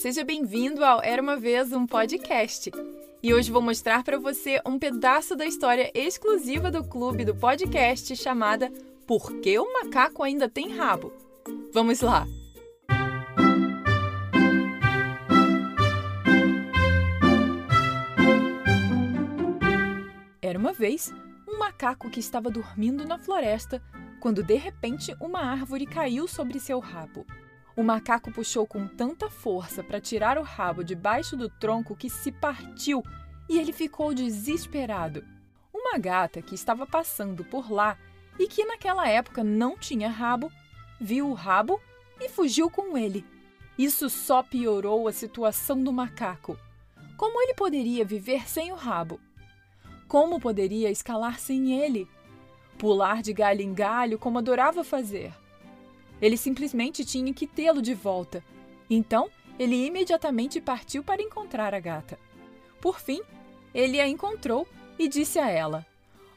seja bem-vindo ao Era uma vez um podcast. E hoje vou mostrar para você um pedaço da história exclusiva do clube do podcast chamada Por que o macaco ainda tem rabo? Vamos lá. Era uma vez um macaco que estava dormindo na floresta quando de repente uma árvore caiu sobre seu rabo. O macaco puxou com tanta força para tirar o rabo debaixo do tronco que se partiu e ele ficou desesperado. Uma gata que estava passando por lá e que naquela época não tinha rabo, viu o rabo e fugiu com ele. Isso só piorou a situação do macaco. Como ele poderia viver sem o rabo? Como poderia escalar sem ele? Pular de galho em galho como adorava fazer? Ele simplesmente tinha que tê-lo de volta. Então, ele imediatamente partiu para encontrar a gata. Por fim, ele a encontrou e disse a ela: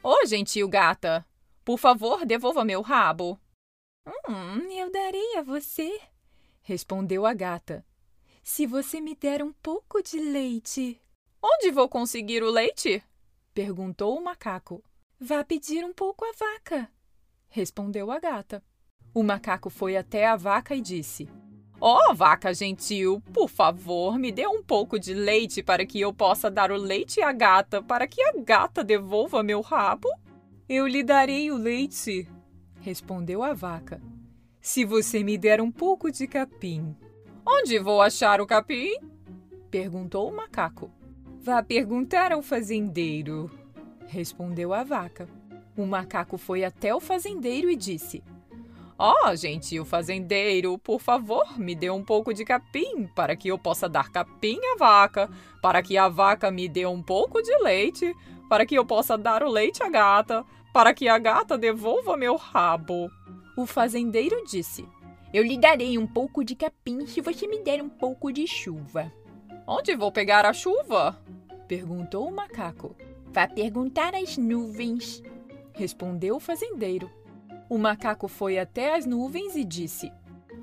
Ô, oh, gentil gata, por favor, devolva meu rabo. Hum, eu darei a você, respondeu a gata. Se você me der um pouco de leite. Onde vou conseguir o leite? perguntou o macaco. Vá pedir um pouco à vaca, respondeu a gata. O macaco foi até a vaca e disse: Ó oh, vaca gentil, por favor, me dê um pouco de leite para que eu possa dar o leite à gata, para que a gata devolva meu rabo. Eu lhe darei o leite, respondeu a vaca, se você me der um pouco de capim. Onde vou achar o capim? perguntou o macaco. Vá perguntar ao fazendeiro, respondeu a vaca. O macaco foi até o fazendeiro e disse: Ó, oh, gentil fazendeiro, por favor, me dê um pouco de capim, para que eu possa dar capim à vaca, para que a vaca me dê um pouco de leite, para que eu possa dar o leite à gata, para que a gata devolva meu rabo. O fazendeiro disse: Eu lhe darei um pouco de capim se você me der um pouco de chuva. Onde vou pegar a chuva? perguntou o macaco. Vá perguntar às nuvens, respondeu o fazendeiro. O macaco foi até as nuvens e disse: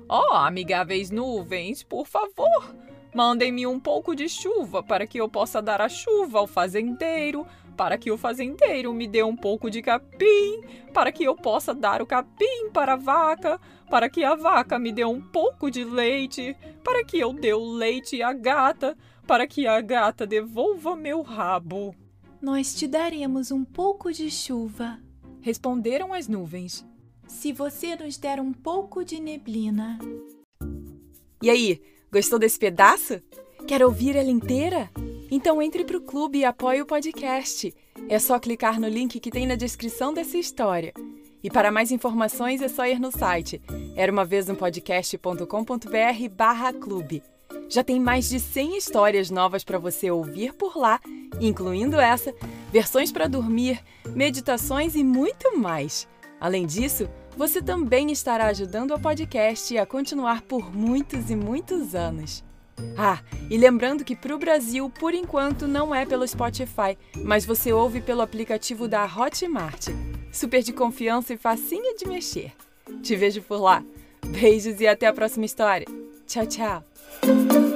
Ó, oh, amigáveis nuvens, por favor, mandem-me um pouco de chuva para que eu possa dar a chuva ao fazendeiro, para que o fazendeiro me dê um pouco de capim, para que eu possa dar o capim para a vaca, para que a vaca me dê um pouco de leite, para que eu dê o leite à gata, para que a gata devolva meu rabo. Nós te daremos um pouco de chuva, responderam as nuvens se você nos der um pouco de neblina. E aí, gostou desse pedaço? Quer ouvir ela inteira? Então entre para o clube e apoie o podcast. É só clicar no link que tem na descrição dessa história. E para mais informações é só ir no site era uma vez um podcast.com.br barra clube. Já tem mais de 100 histórias novas para você ouvir por lá, incluindo essa, versões para dormir, meditações e muito mais. Além disso, você também estará ajudando o podcast a continuar por muitos e muitos anos. Ah, e lembrando que para o Brasil, por enquanto, não é pelo Spotify, mas você ouve pelo aplicativo da Hotmart. Super de confiança e facinho de mexer. Te vejo por lá. Beijos e até a próxima história. Tchau, tchau.